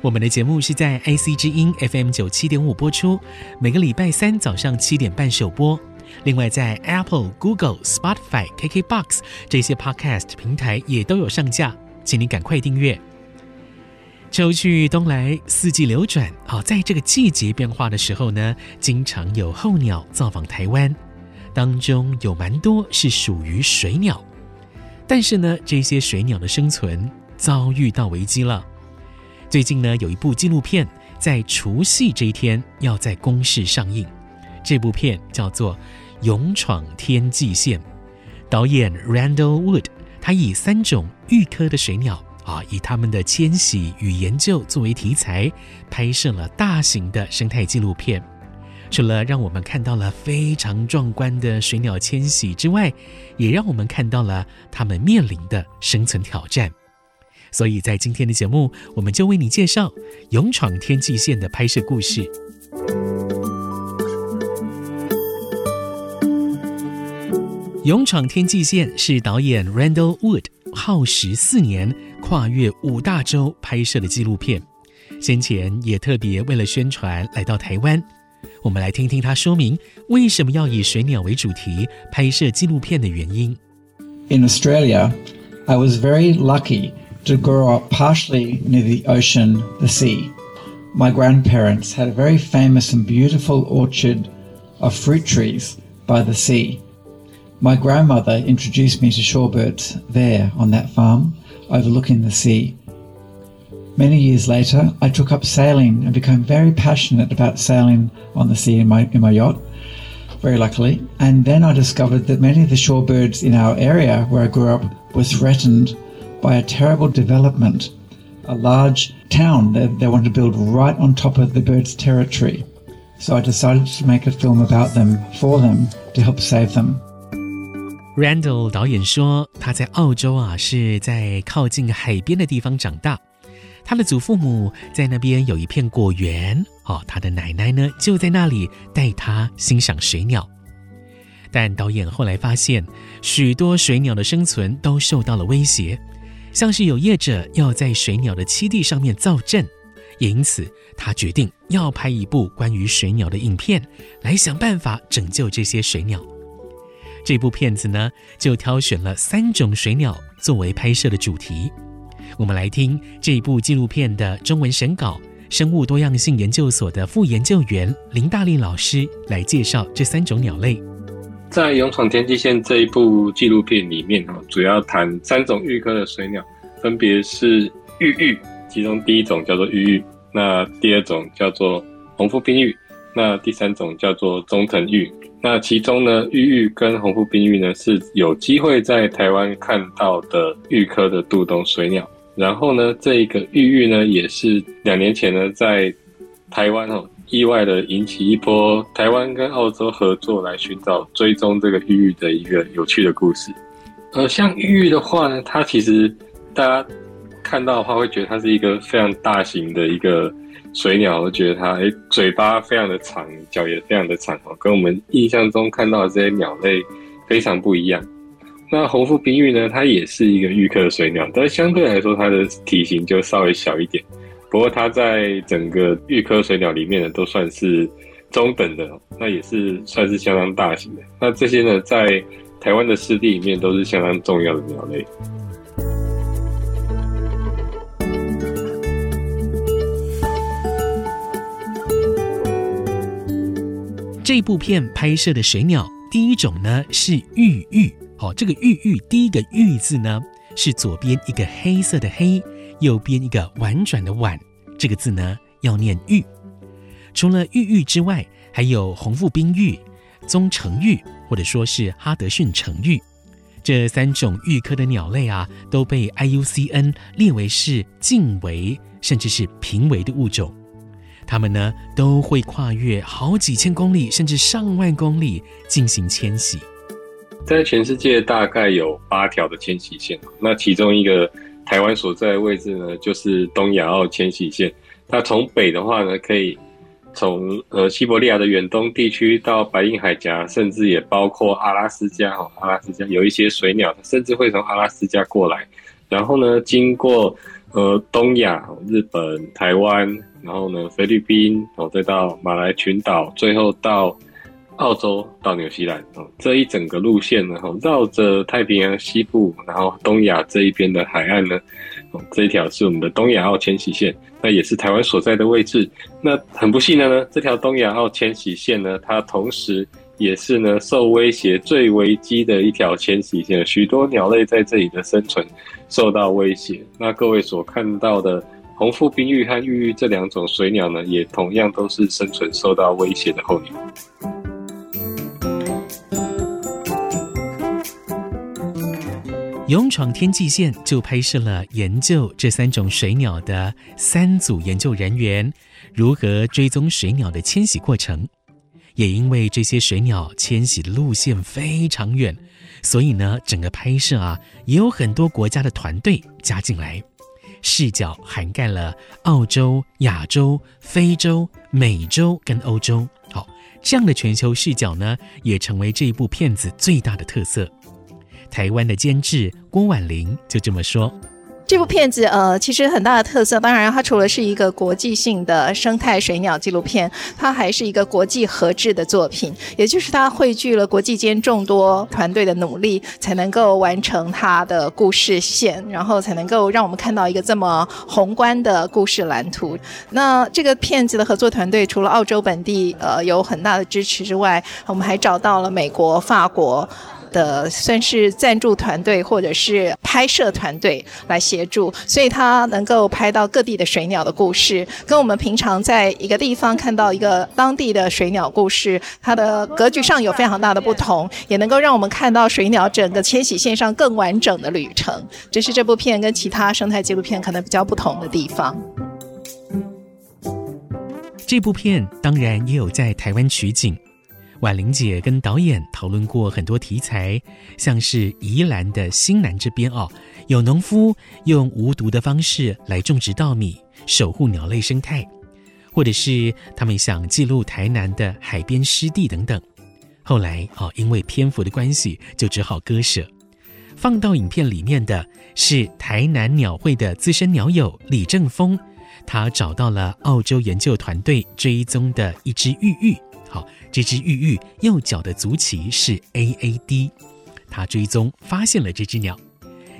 我们的节目是在 IC 之音 FM 九七点五播出，每个礼拜三早上七点半首播。另外，在 Apple、Google、Spotify、KKBox 这些 Podcast 平台也都有上架，请你赶快订阅。秋去冬来，四季流转。好，在这个季节变化的时候呢，经常有候鸟造访台湾，当中有蛮多是属于水鸟。但是呢，这些水鸟的生存遭遇到危机了。最近呢，有一部纪录片在除夕这一天要在公视上映。这部片叫做《勇闯天际线》，导演 Randall Wood，他以三种预科的水鸟啊，以他们的迁徙与研究作为题材，拍摄了大型的生态纪录片。除了让我们看到了非常壮观的水鸟迁徙之外，也让我们看到了他们面临的生存挑战。所以在今天的节目，我们就为你介绍《勇闯天际线》的拍摄故事。《勇闯天际线》是导演 Randall Wood 耗时四年、跨越五大洲拍摄的纪录片。先前也特别为了宣传来到台湾。我们来听听他说明为什么要以水鸟为主题拍摄纪录片的原因。In Australia, I was very lucky. To grow up partially near the ocean, the sea. My grandparents had a very famous and beautiful orchard of fruit trees by the sea. My grandmother introduced me to shorebirds there on that farm, overlooking the sea. Many years later, I took up sailing and became very passionate about sailing on the sea in my, in my yacht, very luckily. And then I discovered that many of the shorebirds in our area where I grew up were threatened by a terrible development, a large town that they want to build right on top of the birds' territory. So I decided to make a film about them, for them, to help save them. Randall 导演说，他在澳洲啊，是在靠近海边的地方长大。他的祖父母在那边有一片果园哦，他的奶奶呢就在那里带他欣赏水鸟。但导演后来发现，许多水鸟的生存都受到了威胁。像是有业者要在水鸟的栖地上面造镇，因此他决定要拍一部关于水鸟的影片，来想办法拯救这些水鸟。这部片子呢，就挑选了三种水鸟作为拍摄的主题。我们来听这部纪录片的中文审稿，生物多样性研究所的副研究员林大力老师来介绍这三种鸟类。在《勇闯天际线》这一部纪录片里面，主要谈三种玉科的水鸟，分别是玉玉，其中第一种叫做玉玉，那第二种叫做红腹滨鷸，那第三种叫做中藤玉。那其中呢，玉玉跟红腹滨鷸呢是有机会在台湾看到的玉科的渡冬水鸟。然后呢，这一个玉玉呢，也是两年前呢在台湾哦。意外的引起一波台湾跟澳洲合作来寻找追踪这个玉鷸的一个有趣的故事。呃，像玉鷸的话呢，它其实大家看到的话会觉得它是一个非常大型的一个水鸟，会觉得它诶嘴巴非常的长，脚也非常的长哦，跟我们印象中看到的这些鸟类非常不一样。那红腹滨鷸呢，它也是一个玉科的水鸟，但相对来说它的体型就稍微小一点。不过它在整个玉科水鸟里面呢，都算是中等的，那也是算是相当大型的。那这些呢，在台湾的湿地里面都是相当重要的鸟类。这部片拍摄的水鸟，第一种呢是玉玉。好，这个玉玉第一个玉字呢是左边一个黑色的黑，右边一个婉转的婉，这个字呢要念玉。除了玉玉之外，还有红腹冰玉、棕橙玉，或者说是哈德逊橙玉。这三种玉科的鸟类啊，都被 IUCN 列为是近危甚至是濒危的物种。它们呢都会跨越好几千公里甚至上万公里进行迁徙。在全世界大概有八条的迁徙线，那其中一个台湾所在的位置呢，就是东亚奥迁徙线。它从北的话呢，可以。从呃西伯利亚的远东地区到白令海峡，甚至也包括阿拉斯加哈，阿拉斯加有一些水鸟，甚至会从阿拉斯加过来，然后呢，经过呃东亚、日本、台湾，然后呢菲律宾，哦再到马来群岛，最后到澳洲到纽西兰哦，这一整个路线呢，绕着太平洋西部，然后东亚这一边的海岸呢。这一条是我们的东亚澳迁徙线，那也是台湾所在的位置。那很不幸的呢，这条东亚澳迁徙线呢，它同时也是呢受威胁最危机的一条迁徙线，许多鸟类在这里的生存受到威胁。那各位所看到的红腹滨玉和玉玉这两种水鸟呢，也同样都是生存受到威胁的候鸟。勇闯天际线就拍摄了研究这三种水鸟的三组研究人员如何追踪水鸟的迁徙过程。也因为这些水鸟迁徙的路线非常远，所以呢，整个拍摄啊也有很多国家的团队加进来，视角涵盖了澳洲、亚洲、非洲、美洲跟欧洲。好，这样的全球视角呢，也成为这一部片子最大的特色。台湾的监制郭婉玲就这么说：“这部片子，呃，其实很大的特色，当然它除了是一个国际性的生态水鸟纪录片，它还是一个国际合制的作品，也就是它汇聚了国际间众多团队的努力，才能够完成它的故事线，然后才能够让我们看到一个这么宏观的故事蓝图。那这个片子的合作团队，除了澳洲本地呃有很大的支持之外，我们还找到了美国、法国。”的算是赞助团队或者是拍摄团队来协助，所以他能够拍到各地的水鸟的故事，跟我们平常在一个地方看到一个当地的水鸟故事，它的格局上有非常大的不同，也能够让我们看到水鸟整个迁徙线上更完整的旅程。这是这部片跟其他生态纪录片可能比较不同的地方。这部片当然也有在台湾取景。婉玲姐跟导演讨论过很多题材，像是宜兰的新南这边哦，有农夫用无毒的方式来种植稻米，守护鸟类生态，或者是他们想记录台南的海边湿地等等。后来哦，因为篇幅的关系，就只好割舍。放到影片里面的是台南鸟会的资深鸟友李正峰，他找到了澳洲研究团队追踪的一只玉玉。好，这只玉玉右脚的足旗是 A A D，他追踪发现了这只鸟。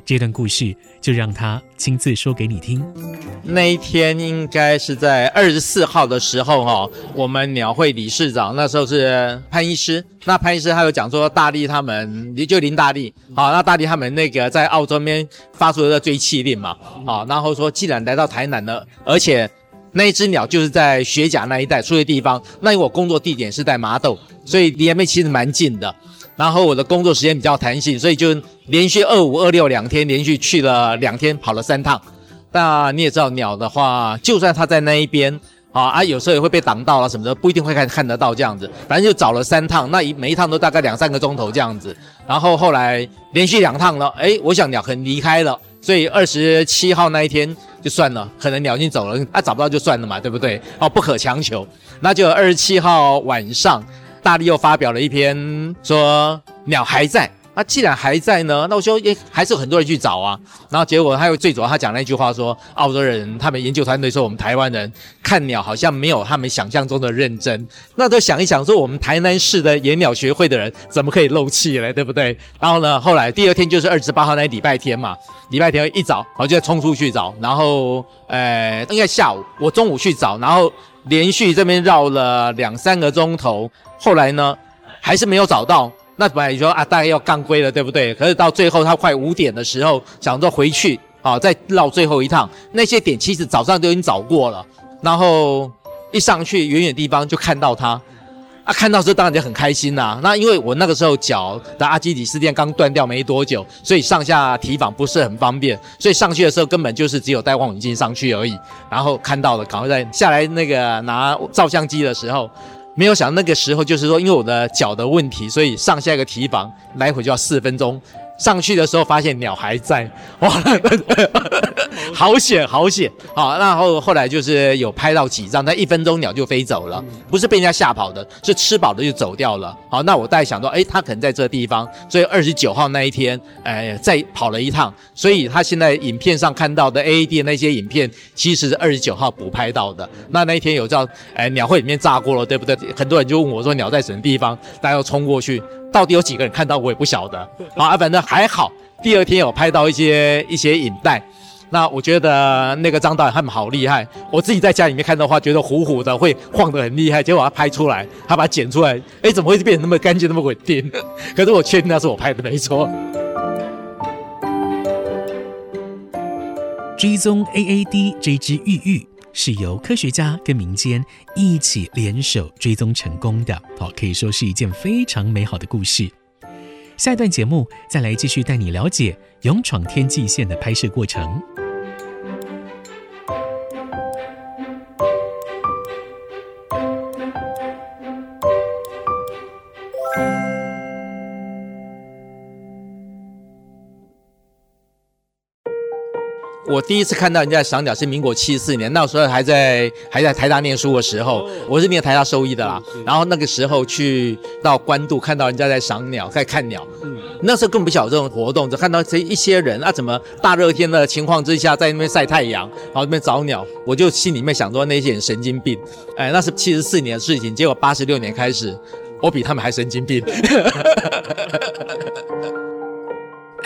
这段故事就让他亲自说给你听。那一天应该是在二十四号的时候，哈，我们鸟会理事长那时候是潘医师，那潘医师他有讲说大力他们，就林大力，好，那大力他们那个在澳洲那边发出了追缉令嘛，好，然后说既然来到台南了，而且。那一只鸟就是在雪甲那一带出的地方，那因为我工作地点是在麻豆，所以离那边其实蛮近的。然后我的工作时间比较弹性，所以就连续二五二六两天连续去了两天，跑了三趟。那你也知道鸟的话，就算它在那一边啊啊，有时候也会被挡到了什么的，不一定会看看得到这样子。反正就找了三趟，那一每一趟都大概两三个钟头这样子。然后后来连续两趟了，诶，我想鸟可能离开了，所以二十七号那一天。就算了，可能鸟已经走了，啊找不到就算了嘛，对不对？哦，不可强求。那就二十七号晚上，大力又发表了一篇说鸟还在。那既然还在呢，那我说也还是有很多人去找啊。然后结果他又最主要他讲了一句话说，澳洲人他们研究团队说我们台湾人看鸟好像没有他们想象中的认真。那都想一想说我们台南市的野鸟学会的人怎么可以漏气嘞，对不对？然后呢，后来第二天就是二十八号那礼拜天嘛，礼拜天一早我就在冲出去找，然后呃应该下午我中午去找，然后。连续这边绕了两三个钟头，后来呢还是没有找到。那本来你说啊，大概要干归了，对不对？可是到最后他快五点的时候，想说回去啊，再绕最后一趟。那些点其实早上都已经找过了，然后一上去远远地方就看到他。啊，看到时当然就很开心啦、那因为我那个时候脚的阿基里斯腱刚断掉没多久，所以上下提防不是很方便，所以上去的时候根本就是只有带望远镜上去而已。然后看到了，赶快在下来那个拿照相机的时候，没有想到那个时候就是说，因为我的脚的问题，所以上下一个提防来回就要四分钟。上去的时候发现鸟还在，哇，好险好险！好，然后后来就是有拍到几张，但一分钟鸟就飞走了，不是被人家吓跑的，是吃饱了就走掉了。好，那我大概想到，哎，他可能在这个地方，所以二十九号那一天，诶，再跑了一趟，所以他现在影片上看到的 AAD 的那些影片，其实是二十九号补拍到的。那那一天有叫，诶，鸟会里面炸过了，对不对？很多人就问我说，鸟在什么地方？大家要冲过去。到底有几个人看到我也不晓得，好啊，反正还好。第二天有拍到一些一些影带，那我觉得那个张导演他们好厉害。我自己在家里面看的话，觉得糊糊的会晃得很厉害，结果他拍出来，他把它剪出来，哎，怎么会变成那么干净、那么稳定？可是我确定那是我拍的，没错。追踪 AAD 这只玉玉。是由科学家跟民间一起联手追踪成功的，好，可以说是一件非常美好的故事。下一段节目再来继续带你了解勇闯天际线的拍摄过程。我第一次看到人家赏鸟是民国七四年，那时候还在还在台大念书的时候，我是念台大兽医的啦。然后那个时候去到关渡，看到人家在赏鸟，在看鸟。那时候根本不晓得这种活动，只看到这一些人啊，怎么大热天的情况之下在那边晒太阳，然后那边找鸟，我就心里面想说那些人神经病。哎，那是七十四年的事情，结果八十六年开始，我比他们还神经病。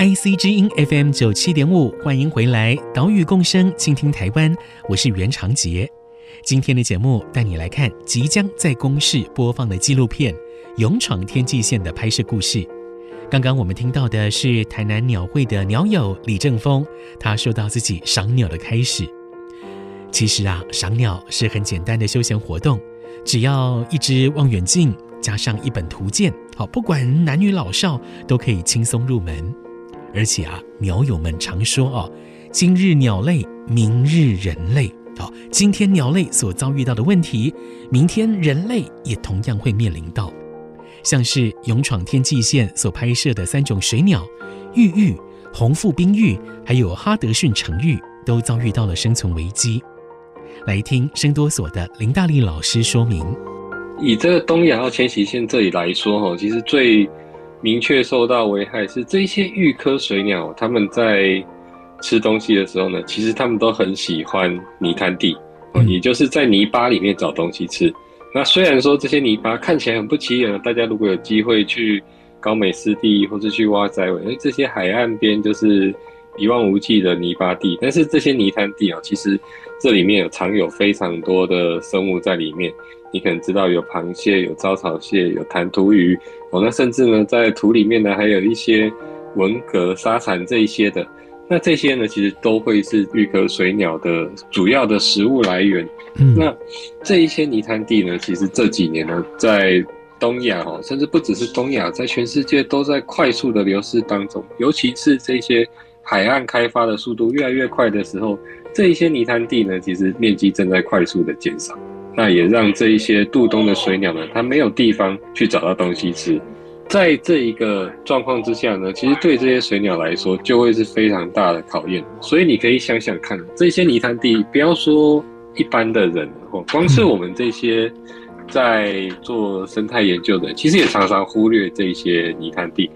IC 之音 FM 九七点五，欢迎回来，岛屿共生，倾听台湾，我是袁长杰。今天的节目带你来看即将在公视播放的纪录片《勇闯天际线》的拍摄故事。刚刚我们听到的是台南鸟会的鸟友李正峰，他说到自己赏鸟的开始。其实啊，赏鸟是很简单的休闲活动，只要一支望远镜加上一本图鉴，好，不管男女老少都可以轻松入门。而且啊，鸟友们常说哦，今日鸟类，明日人类。好，今天鸟类所遭遇到的问题，明天人类也同样会面临到。像是《勇闯天际线》所拍摄的三种水鸟，玉玉、红腹冰玉，还有哈德逊成玉，都遭遇到了生存危机。来听声多所的林大力老师说明。以这个东亚号迁徙线这里来说，哈，其实最明确受到危害是这些玉科水鸟，他们在吃东西的时候呢，其实他们都很喜欢泥滩地，也就是在泥巴里面找东西吃。那虽然说这些泥巴看起来很不起眼，大家如果有机会去高美湿地或是去挖仔尾，哎，这些海岸边就是一望无际的泥巴地，但是这些泥滩地啊，其实这里面有藏有非常多的生物在里面。你可能知道有螃蟹、有招潮蟹、有弹涂鱼哦，那甚至呢，在土里面呢还有一些文蛤、沙蚕这一些的。那这些呢，其实都会是玉壳水鸟的主要的食物来源。嗯，那这一些泥滩地呢，其实这几年呢，在东亚哦，甚至不只是东亚，在全世界都在快速的流失当中。尤其是这些海岸开发的速度越来越快的时候，这一些泥滩地呢，其实面积正在快速的减少。那也让这一些渡冬的水鸟呢，它没有地方去找到东西吃。在这一个状况之下呢，其实对这些水鸟来说，就会是非常大的考验。所以你可以想想看，这些泥滩地，不要说一般的人，光是我们这些在做生态研究的，其实也常常忽略这些泥滩地。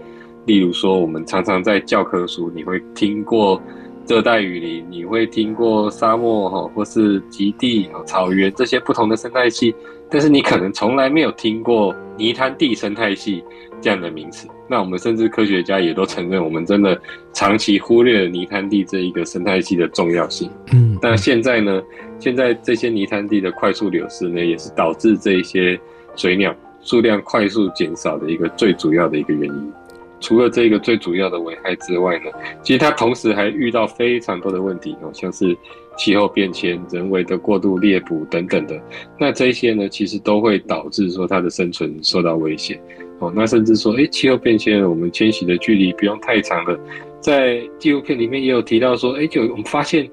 例如说，我们常常在教科书你会听过。热带雨林，你会听过沙漠哈，或是极地、草原这些不同的生态系，但是你可能从来没有听过泥滩地生态系这样的名词。那我们甚至科学家也都承认，我们真的长期忽略了泥滩地这一个生态系的重要性。嗯，但现在呢，现在这些泥滩地的快速流失呢，也是导致这些水鸟数量快速减少的一个最主要的一个原因。除了这个最主要的危害之外呢，其实它同时还遇到非常多的问题哦，像是气候变迁、人为的过度猎捕等等的。那这些呢，其实都会导致说它的生存受到威胁哦。那甚至说，诶，气候变迁，我们迁徙的距离不用太长了。在纪录片里面也有提到说，诶，就我们发现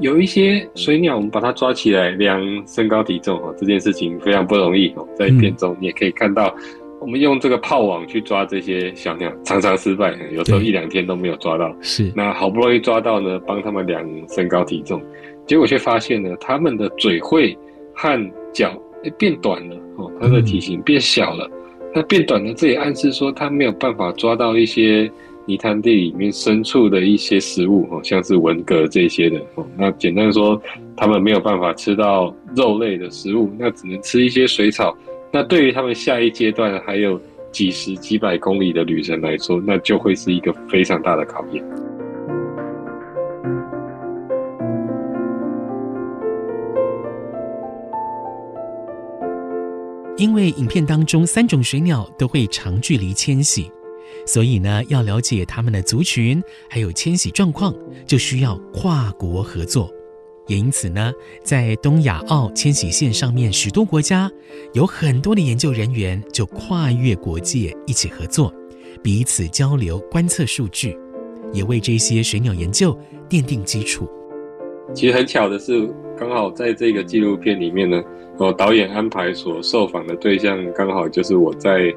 有一些水鸟，我们把它抓起来量身高体重哦，这件事情非常不容易哦。在片中你也可以看到。我们用这个泡网去抓这些小鸟，常常失败，有时候一两天都没有抓到。是，那好不容易抓到呢，帮他们量身高体重，结果却发现呢，他们的嘴喙和脚诶变短了哦，它的体型变小了。嗯、那变短了，这也暗示说它没有办法抓到一些泥潭地里面深处的一些食物哦，像是文蛤这些的哦。那简单说，他们没有办法吃到肉类的食物，那只能吃一些水草。那对于他们下一阶段还有几十几百公里的旅程来说，那就会是一个非常大的考验。因为影片当中三种水鸟都会长距离迁徙，所以呢，要了解它们的族群还有迁徙状况，就需要跨国合作。也因此呢，在东亚澳迁徙线上面，许多国家有很多的研究人员就跨越国界一起合作，彼此交流观测数据，也为这些水鸟研究奠定基础。其实很巧的是，刚好在这个纪录片里面呢，我，导演安排所受访的对象刚好就是我在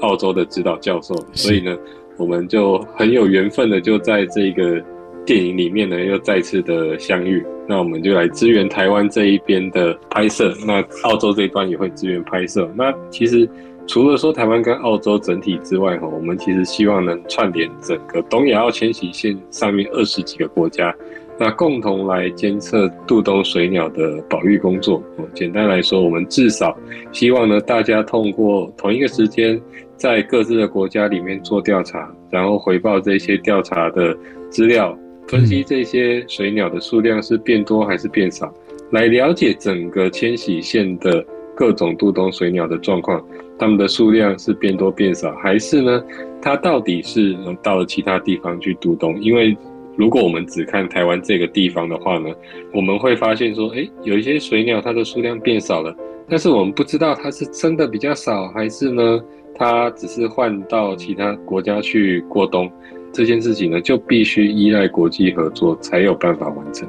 澳洲的指导教授，所以呢，我们就很有缘分的就在这个。电影里面呢，又再次的相遇，那我们就来支援台湾这一边的拍摄，那澳洲这一端也会支援拍摄。那其实除了说台湾跟澳洲整体之外，哈，我们其实希望能串联整个东亚澳迁徙线上面二十几个国家，那共同来监测渡冬水鸟的保育工作。简单来说，我们至少希望呢，大家通过同一个时间，在各自的国家里面做调查，然后回报这些调查的资料。分析这些水鸟的数量是变多还是变少，来了解整个迁徙线的各种渡冬水鸟的状况，它们的数量是变多变少，还是呢，它到底是到了其他地方去渡冬？因为如果我们只看台湾这个地方的话呢，我们会发现说，诶，有一些水鸟它的数量变少了，但是我们不知道它是真的比较少，还是呢，它只是换到其他国家去过冬。这件事情呢，就必须依赖国际合作才有办法完成。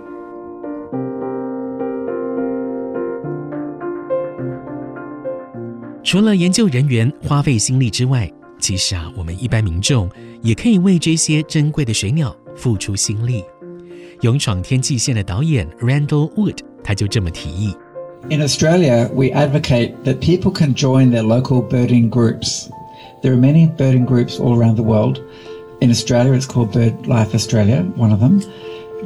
除了研究人员花费心力之外，其实啊，我们一般民众也可以为这些珍贵的水鸟付出心力。勇闯天际线的导演 Randall Wood 他就这么提议：In Australia, we advocate that people can join their local birding groups. There are many birding groups all around the world. In Australia, it's called BirdLife Australia, one of them.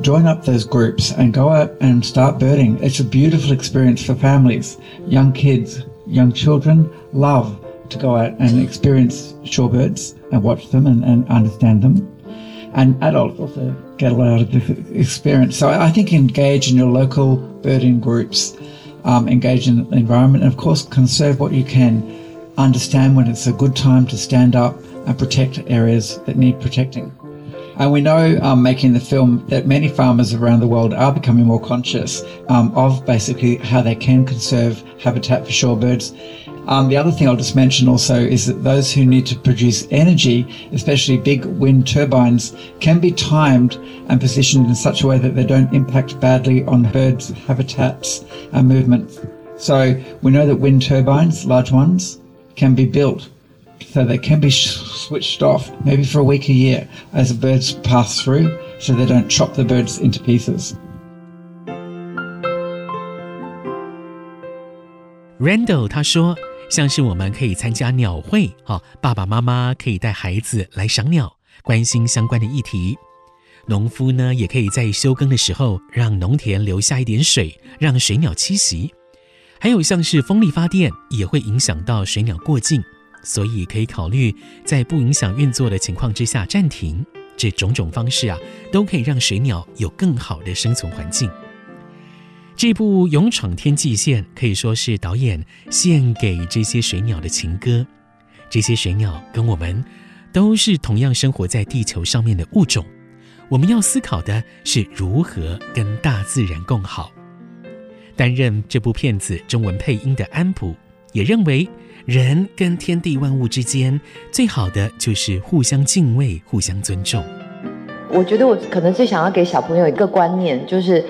Join up those groups and go out and start birding. It's a beautiful experience for families. Young kids, young children love to go out and experience shorebirds and watch them and, and understand them. And adults also get a lot out of this experience. So I think engage in your local birding groups, um, engage in the environment, and of course, conserve what you can. Understand when it's a good time to stand up and protect areas that need protecting. And we know, um, making the film, that many farmers around the world are becoming more conscious um, of basically how they can conserve habitat for shorebirds. Um, the other thing I'll just mention also is that those who need to produce energy, especially big wind turbines, can be timed and positioned in such a way that they don't impact badly on birds' habitats and movement. So we know that wind turbines, large ones, can be built so they can be switched off maybe for a week a year as the birds pass through so they don't chop the birds into pieces. Randall 他说，像是我们可以参加鸟会，哈，爸爸妈妈可以带孩子来赏鸟，关心相关的议题。农夫呢，也可以在休耕的时候让农田留下一点水，让水鸟栖息。还有像是风力发电，也会影响到水鸟过境。所以可以考虑在不影响运作的情况之下暂停，这种种方式啊，都可以让水鸟有更好的生存环境。这部《勇闯天际线》可以说是导演献给这些水鸟的情歌。这些水鸟跟我们都是同样生活在地球上面的物种，我们要思考的是如何跟大自然共好。担任这部片子中文配音的安普也认为，人跟天地万物之间最好的就是互相敬畏、互相尊重。我觉得我可能最想要给小朋友一个观念，就是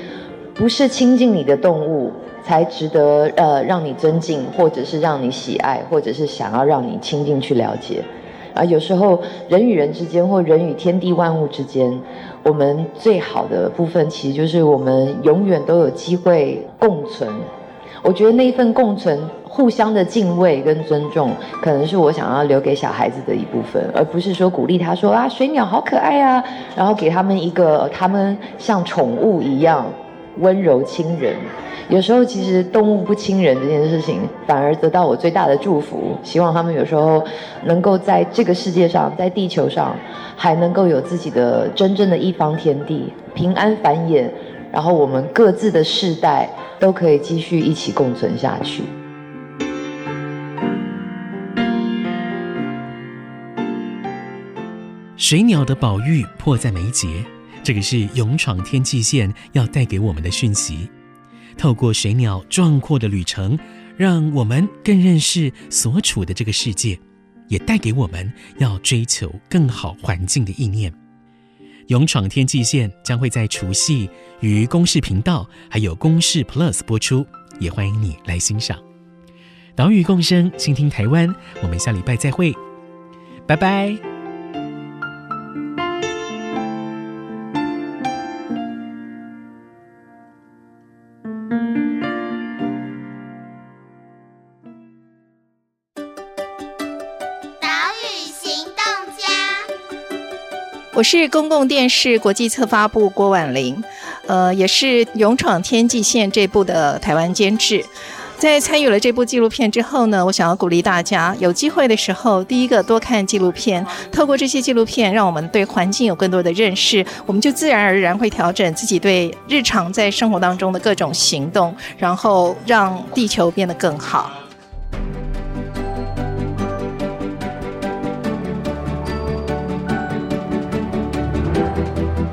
不是亲近你的动物才值得呃让你尊敬，或者是让你喜爱，或者是想要让你亲近去了解。啊，有时候人与人之间，或人与天地万物之间。我们最好的部分，其实就是我们永远都有机会共存。我觉得那一份共存、互相的敬畏跟尊重，可能是我想要留给小孩子的一部分，而不是说鼓励他说啊，水鸟好可爱啊，然后给他们一个他们像宠物一样温柔亲人。有时候，其实动物不亲人这件事情，反而得到我最大的祝福。希望他们有时候能够在这个世界上，在地球上，还能够有自己的真正的一方天地，平安繁衍，然后我们各自的世代都可以继续一起共存下去。水鸟的保育迫在眉睫，这个是勇闯天际线要带给我们的讯息。透过水鸟壮阔的旅程，让我们更认识所处的这个世界，也带给我们要追求更好环境的意念。勇闯天际线将会在除夕与公视频道还有公视 Plus 播出，也欢迎你来欣赏。岛屿共生，倾听台湾，我们下礼拜再会，拜拜。我是公共电视国际策发部郭婉玲，呃，也是《勇闯天际线》这部的台湾监制。在参与了这部纪录片之后呢，我想要鼓励大家，有机会的时候，第一个多看纪录片，透过这些纪录片，让我们对环境有更多的认识，我们就自然而然会调整自己对日常在生活当中的各种行动，然后让地球变得更好。